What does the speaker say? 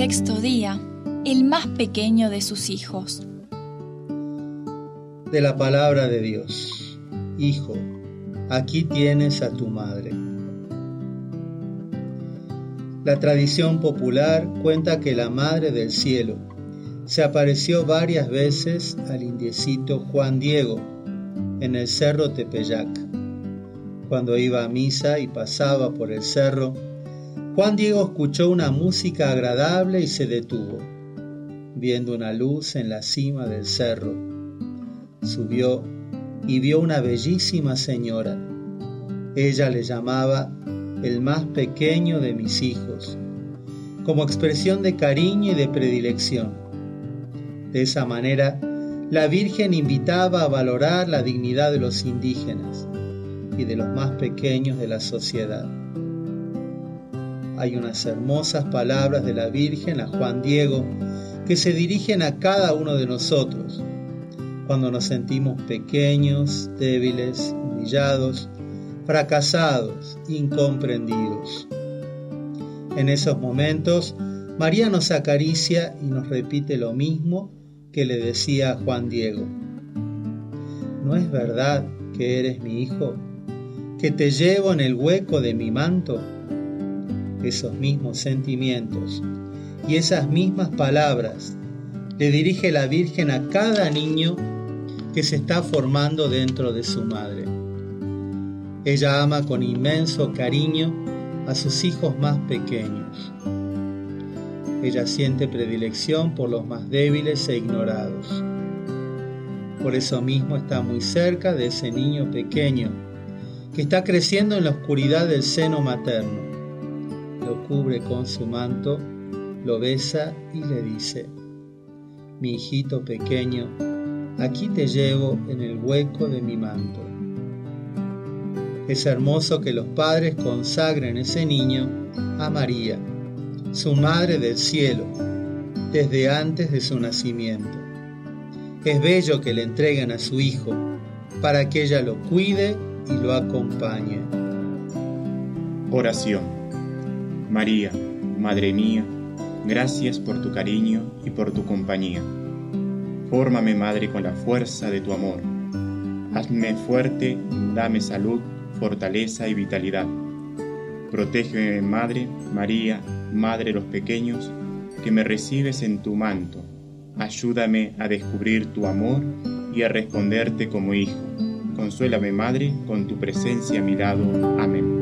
sexto día, el más pequeño de sus hijos. De la palabra de Dios. Hijo, aquí tienes a tu madre. La tradición popular cuenta que la Madre del Cielo se apareció varias veces al indiecito Juan Diego en el cerro Tepeyac. Cuando iba a misa y pasaba por el cerro, Juan Diego escuchó una música agradable y se detuvo, viendo una luz en la cima del cerro. Subió y vio una bellísima señora. Ella le llamaba el más pequeño de mis hijos, como expresión de cariño y de predilección. De esa manera, la Virgen invitaba a valorar la dignidad de los indígenas y de los más pequeños de la sociedad. Hay unas hermosas palabras de la Virgen a Juan Diego que se dirigen a cada uno de nosotros cuando nos sentimos pequeños, débiles, humillados, fracasados, incomprendidos. En esos momentos, María nos acaricia y nos repite lo mismo que le decía a Juan Diego. ¿No es verdad que eres mi hijo? ¿Que te llevo en el hueco de mi manto? Esos mismos sentimientos y esas mismas palabras le dirige la Virgen a cada niño que se está formando dentro de su madre. Ella ama con inmenso cariño a sus hijos más pequeños. Ella siente predilección por los más débiles e ignorados. Por eso mismo está muy cerca de ese niño pequeño que está creciendo en la oscuridad del seno materno. Lo cubre con su manto, lo besa y le dice, mi hijito pequeño, aquí te llevo en el hueco de mi manto. Es hermoso que los padres consagren ese niño a María, su Madre del Cielo, desde antes de su nacimiento. Es bello que le entreguen a su Hijo para que ella lo cuide y lo acompañe. Oración. María, Madre mía, gracias por tu cariño y por tu compañía. Fórmame, Madre, con la fuerza de tu amor. Hazme fuerte, dame salud fortaleza y vitalidad. Protégeme, Madre, María, Madre de los pequeños, que me recibes en tu manto. Ayúdame a descubrir tu amor y a responderte como hijo. Consuélame, Madre, con tu presencia a mi lado. Amén.